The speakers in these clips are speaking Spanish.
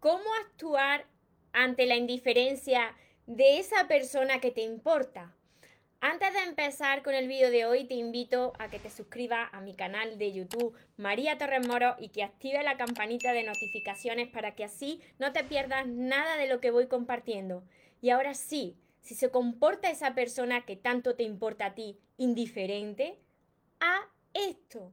cómo actuar ante la indiferencia de esa persona que te importa. Antes de empezar con el vídeo de hoy, te invito a que te suscribas a mi canal de YouTube María Torres Moro y que active la campanita de notificaciones para que así no te pierdas nada de lo que voy compartiendo. Y ahora sí, si se comporta esa persona que tanto te importa a ti indiferente, a esto.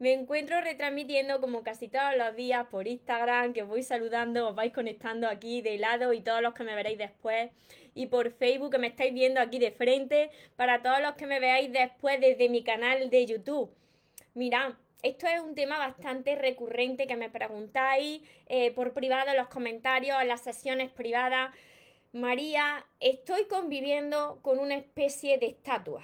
Me encuentro retransmitiendo como casi todos los días por Instagram, que os voy saludando, os vais conectando aquí de lado y todos los que me veréis después. Y por Facebook, que me estáis viendo aquí de frente, para todos los que me veáis después desde mi canal de YouTube. Mirad, esto es un tema bastante recurrente que me preguntáis eh, por privado en los comentarios, en las sesiones privadas. María, estoy conviviendo con una especie de estatua.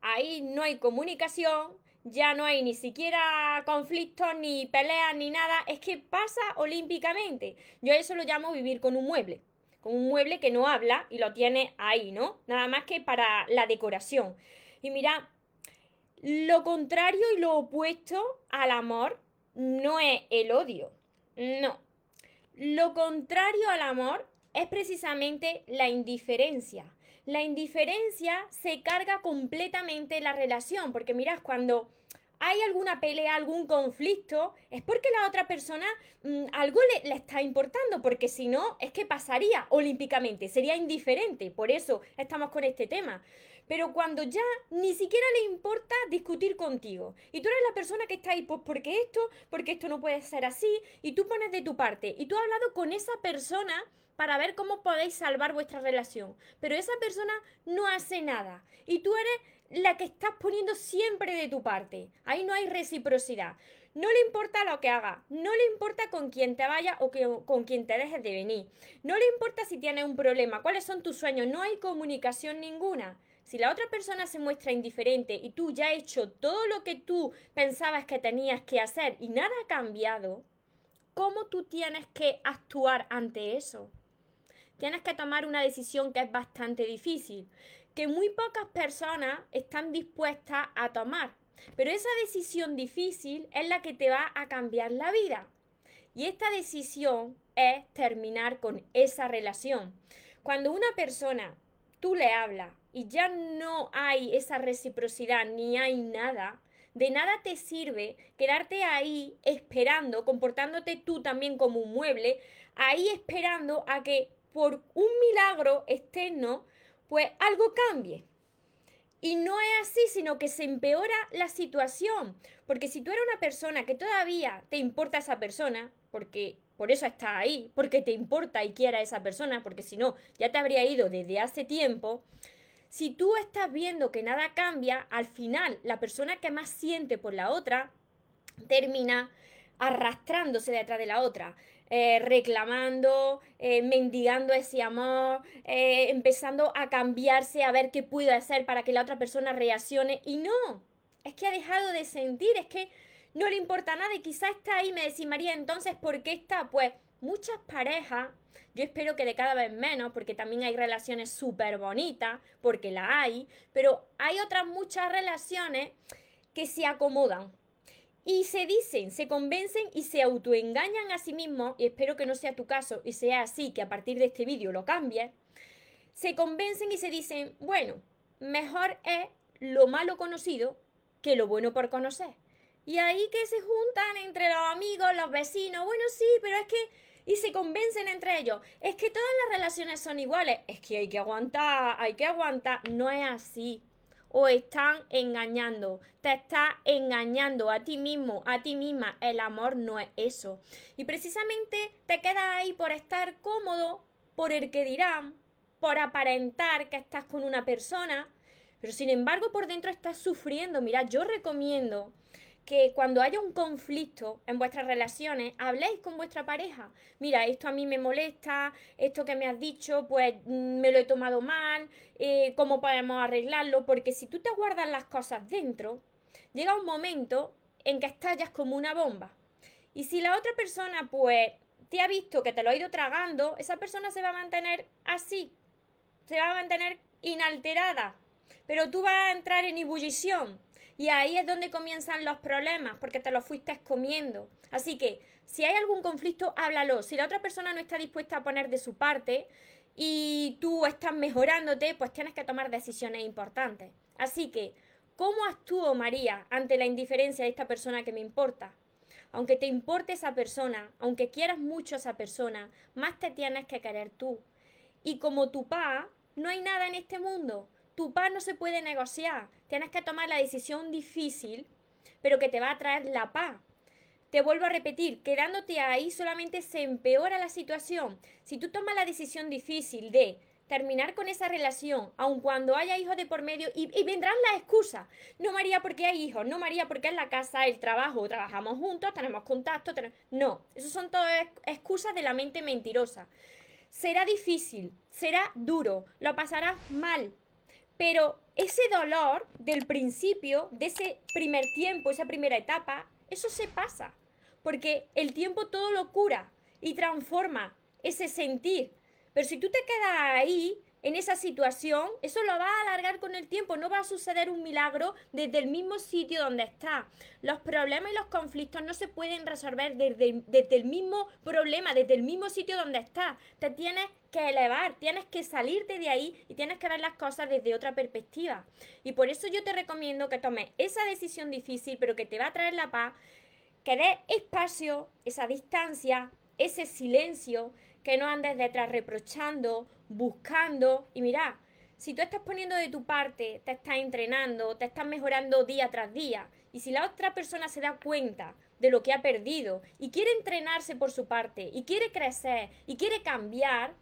Ahí no hay comunicación, ya no hay ni siquiera conflictos, ni peleas, ni nada, es que pasa olímpicamente. Yo eso lo llamo vivir con un mueble, con un mueble que no habla y lo tiene ahí, ¿no? Nada más que para la decoración. Y mira, lo contrario y lo opuesto al amor no es el odio, no. Lo contrario al amor es precisamente la indiferencia la indiferencia se carga completamente la relación, porque mirad, cuando hay alguna pelea, algún conflicto, es porque la otra persona mm, algo le, le, está importando, porque si no, es que pasaría olímpicamente, sería indiferente, por eso estamos con este tema. Pero cuando ya ni siquiera le importa discutir contigo, y tú eres la persona que está ahí, pues porque esto, porque esto no puede ser así, y tú pones de tu parte, y tú has hablado con esa persona, para ver cómo podéis salvar vuestra relación. Pero esa persona no hace nada y tú eres la que estás poniendo siempre de tu parte. Ahí no hay reciprocidad. No le importa lo que haga, no le importa con quién te vaya o con quién te dejes de venir. No le importa si tienes un problema, cuáles son tus sueños, no hay comunicación ninguna. Si la otra persona se muestra indiferente y tú ya has hecho todo lo que tú pensabas que tenías que hacer y nada ha cambiado, ¿cómo tú tienes que actuar ante eso? Tienes que tomar una decisión que es bastante difícil, que muy pocas personas están dispuestas a tomar. Pero esa decisión difícil es la que te va a cambiar la vida. Y esta decisión es terminar con esa relación. Cuando una persona tú le hablas y ya no hay esa reciprocidad ni hay nada, de nada te sirve quedarte ahí esperando, comportándote tú también como un mueble, ahí esperando a que por un milagro externo, pues algo cambie. Y no es así, sino que se empeora la situación. Porque si tú eres una persona que todavía te importa esa persona, porque por eso está ahí, porque te importa y quiera esa persona, porque si no, ya te habría ido desde hace tiempo. Si tú estás viendo que nada cambia, al final la persona que más siente por la otra termina arrastrándose detrás de la otra. Eh, reclamando, eh, mendigando ese amor, eh, empezando a cambiarse, a ver qué puedo hacer para que la otra persona reaccione. Y no, es que ha dejado de sentir, es que no le importa nada y quizá está ahí, me decís María, entonces, ¿por qué está? Pues muchas parejas, yo espero que de cada vez menos, porque también hay relaciones súper bonitas, porque la hay, pero hay otras muchas relaciones que se acomodan, y se dicen, se convencen y se autoengañan a sí mismos, y espero que no sea tu caso y sea así, que a partir de este vídeo lo cambies, se convencen y se dicen, bueno, mejor es lo malo conocido que lo bueno por conocer. Y ahí que se juntan entre los amigos, los vecinos, bueno, sí, pero es que... Y se convencen entre ellos, es que todas las relaciones son iguales, es que hay que aguantar, hay que aguantar, no es así o están engañando. Te está engañando a ti mismo, a ti misma. El amor no es eso. Y precisamente te quedas ahí por estar cómodo, por el que dirán, por aparentar que estás con una persona, pero sin embargo por dentro estás sufriendo. Mira, yo recomiendo que cuando haya un conflicto en vuestras relaciones, habléis con vuestra pareja. Mira, esto a mí me molesta, esto que me has dicho, pues mm, me lo he tomado mal, eh, ¿cómo podemos arreglarlo? Porque si tú te guardas las cosas dentro, llega un momento en que estallas como una bomba. Y si la otra persona, pues, te ha visto que te lo ha ido tragando, esa persona se va a mantener así, se va a mantener inalterada. Pero tú vas a entrar en ebullición y ahí es donde comienzan los problemas, porque te lo fuiste comiendo. Así que, si hay algún conflicto, háblalo. Si la otra persona no está dispuesta a poner de su parte y tú estás mejorándote, pues tienes que tomar decisiones importantes. Así que, ¿cómo actúo, María, ante la indiferencia de esta persona que me importa? Aunque te importe esa persona, aunque quieras mucho a esa persona, más te tienes que querer tú. Y como tu pa, no hay nada en este mundo tu paz no se puede negociar. Tienes que tomar la decisión difícil, pero que te va a traer la paz. Te vuelvo a repetir, quedándote ahí solamente se empeora la situación. Si tú tomas la decisión difícil de terminar con esa relación, aun cuando haya hijos de por medio, y, vendrán las excusas. No, María, porque hay hijos. No, María, porque es la casa, el trabajo, trabajamos juntos, tenemos contacto. No, eso son todas excusas de la mente mentirosa. Será difícil, será duro, lo pasarás mal, pero ese dolor del principio, de ese primer tiempo, esa primera etapa, eso se pasa. Porque el tiempo todo lo cura y transforma ese sentir. Pero si tú te quedas ahí, en esa situación, eso lo va a alargar con el tiempo, no va a suceder un milagro desde el mismo sitio donde está. Los problemas y los conflictos no se pueden resolver desde, el mismo problema, desde el mismo sitio donde está. Te tienes que elevar, tienes que salirte de ahí y tienes que ver las cosas desde otra perspectiva. Y por eso yo te recomiendo que tomes esa decisión difícil, pero que te va a traer la paz, que des espacio, esa distancia, ese silencio, que no andes detrás reprochando, buscando. Y mira, si tú estás poniendo de tu parte, te estás entrenando, te estás mejorando día tras día, y si la otra persona se da cuenta de lo que ha perdido y quiere entrenarse por su parte, y quiere crecer, y quiere cambiar,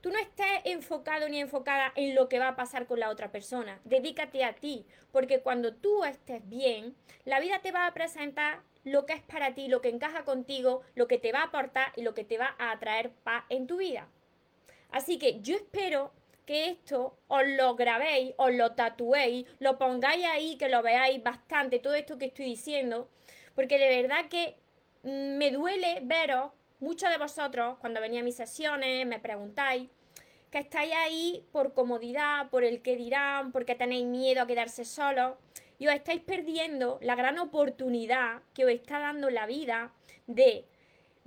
tú no estés enfocado ni enfocada en lo que va a pasar con la otra persona. Dedícate a ti, porque cuando tú estés bien, la vida te va a presentar lo que es para ti, lo que encaja contigo, lo que te va a aportar y lo que te va a atraer paz en tu vida. Así que yo espero que esto os lo grabéis, os lo tatuéis, lo pongáis ahí, que lo veáis bastante, todo esto que estoy diciendo, porque de verdad que me duele veros, muchos de vosotros, cuando venía a mis sesiones, me preguntáis, que estáis ahí por comodidad, por el que dirán, porque tenéis miedo a quedarse solos y os estáis perdiendo la gran oportunidad que os está dando la vida de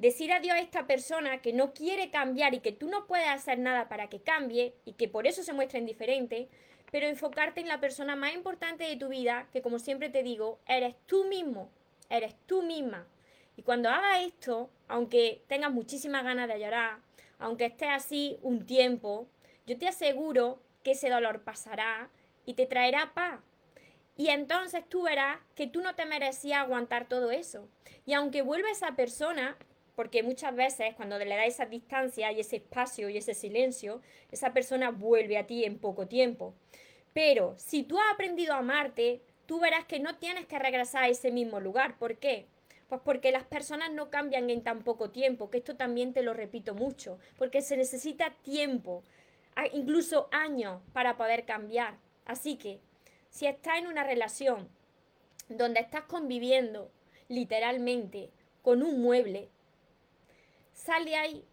decir adiós a esta persona que no quiere cambiar y que tú no puedes hacer nada para que cambie y que por eso se muestra indiferente, pero enfocarte en la persona más importante de tu vida, que como siempre te digo, eres tú mismo, eres tú misma. Y cuando hagas esto, aunque tengas muchísimas ganas de llorar, aunque estés así un tiempo, yo te aseguro que ese dolor pasará y te traerá paz. Y entonces tú verás que tú no te merecías aguantar todo eso. Y aunque vuelva esa persona, porque muchas veces cuando le da esa distancia y ese espacio y ese silencio, esa persona vuelve a ti en poco tiempo. Pero si tú has aprendido a amarte, tú verás que no tienes que regresar a ese mismo lugar. ¿Por qué? Pues porque las personas no cambian en tan poco tiempo, que esto también te lo repito mucho, porque se necesita tiempo, incluso años para poder cambiar. Así que si estás en una relación donde estás conviviendo literalmente con un mueble, sal de ahí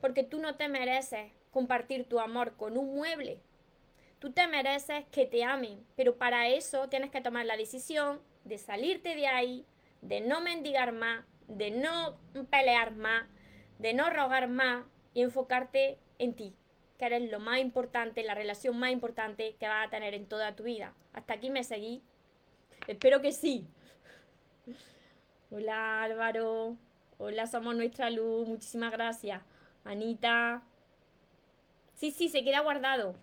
porque tú no te mereces compartir tu amor con un mueble. Tú te mereces que te amen, pero para eso tienes que tomar la decisión de salirte de ahí, de no mendigar más, de no pelear más, de no rogar más y enfocarte en ti que eres lo más importante, la relación más importante que vas a tener en toda tu vida. Hasta aquí me seguí. Espero que sí. Hola Álvaro. Hola, somos nuestra luz. Muchísimas gracias. Anita. Sí, sí, se queda guardado.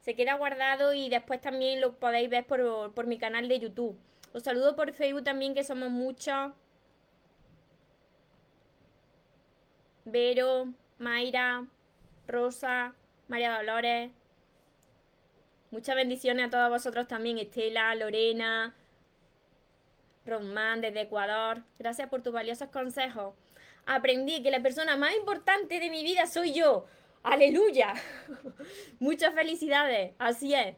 Se queda guardado y después también lo podéis ver por, por mi canal de YouTube. Os saludo por Facebook también, que somos muchos. Vero, Mayra, Rosa, María Dolores. Muchas bendiciones a todos vosotros también, Estela, Lorena, Román desde Ecuador, gracias por tus valiosos consejos. Aprendí que la persona más importante de mi vida soy yo. Aleluya. Muchas felicidades. Así es.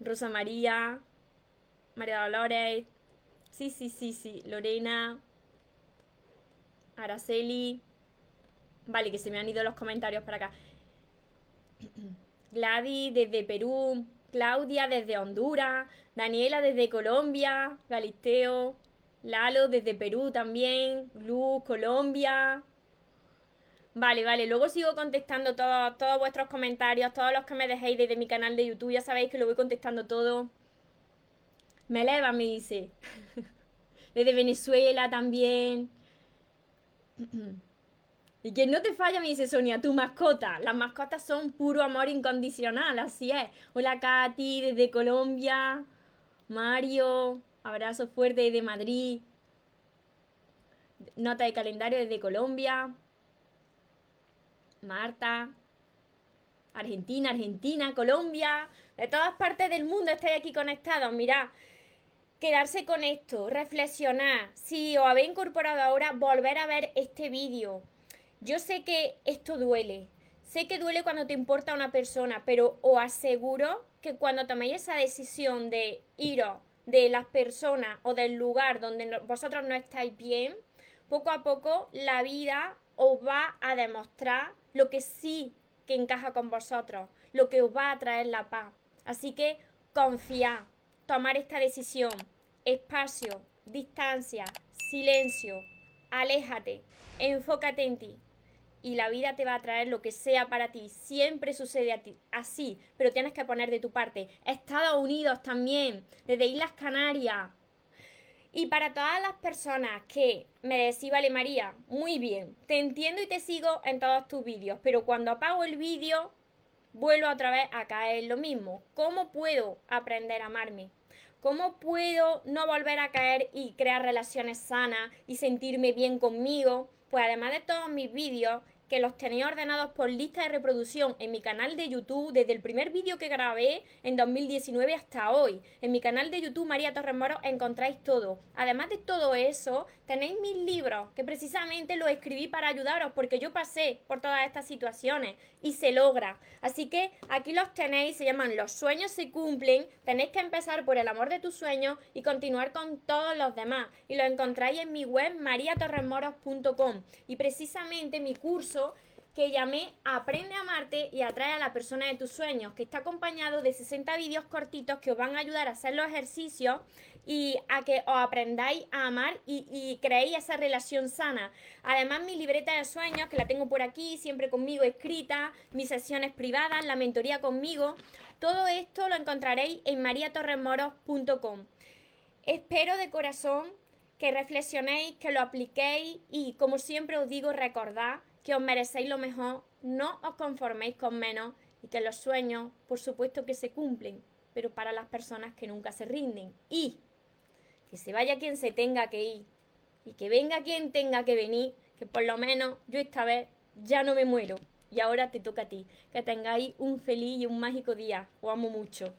Rosa María, María Dolores. Sí, sí, sí, sí. Lorena. Araceli. Vale, que se me han ido los comentarios para acá. Gladys desde Perú. Claudia desde Honduras. Daniela desde Colombia. Galisteo. Lalo desde Perú también. Luz, Colombia. Vale, vale, luego sigo contestando todos, todos vuestros comentarios, todos los que me dejéis desde mi canal de YouTube, ya sabéis que lo voy contestando todo. Me eleva, me dice. Desde Venezuela también. Y que no te falla, me dice Sonia, tu mascota. Las mascotas son puro amor incondicional, así es. Hola Katy, desde Colombia. Mario, abrazo fuerte desde Madrid. Nota de calendario desde Colombia. Marta. Argentina, Argentina, Colombia. De todas partes del mundo estáis aquí conectados. Mirad, quedarse con esto, reflexionar. Si os habéis incorporado ahora, volver a ver este vídeo yo sé que esto duele, sé que duele cuando te importa una persona, pero os aseguro que cuando toméis esa decisión de iros de las personas o del lugar donde vosotros no estáis bien, poco a poco la vida os va a demostrar lo que sí que encaja con vosotros, lo que os va a traer la paz. Así que confiad, tomar esta decisión, espacio, distancia, silencio, aléjate, enfócate en ti y la vida te va a traer lo que sea para ti. Siempre sucede a ti, así, pero tienes que poner de tu parte. Estados Unidos también, desde Islas Canarias. Y para todas las personas que me decís, vale María, muy bien, te entiendo y te sigo en todos tus vídeos, pero cuando apago el vídeo, vuelvo otra vez a caer lo mismo. ¿Cómo puedo aprender a amarme? ¿Cómo puedo no volver a caer y crear relaciones sanas y sentirme bien conmigo? Pues además de todos mis vídeos, los tenía ordenados por lista de reproducción en mi canal de YouTube desde el primer vídeo que grabé en 2019 hasta hoy. En mi canal de YouTube María Torres Moro encontráis todo. Además de todo eso, tenéis mis libros que precisamente los escribí para ayudaros porque yo pasé por todas estas situaciones y se logra. Así que aquí los tenéis, se llaman Los sueños se cumplen. Tenéis que empezar por el amor de tus sueños y continuar con todos los demás. Y los encontráis en mi web mariatorresmoros.com. Y precisamente mi curso que llamé Aprende a amarte y atrae a la persona de tus sueños, que está acompañado de 60 vídeos cortitos que os van a ayudar a hacer los ejercicios y a que os aprendáis a amar y, y creéis esa relación sana. Además, mi libreta de sueños, que la tengo por aquí, siempre conmigo escrita, mis sesiones privadas, la mentoría conmigo, todo esto lo encontraréis en mariatorremoros.com. Espero de corazón que reflexionéis, que lo apliquéis y, como siempre os digo, recordad que os merecéis lo mejor, no os conforméis con menos y que los sueños, por supuesto que se cumplen, pero para las personas que nunca se rinden. Y que se vaya quien se tenga que ir y que venga quien tenga que venir, que por lo menos yo esta vez ya no me muero. Y ahora te toca a ti. Que tengáis un feliz y un mágico día. Os amo mucho.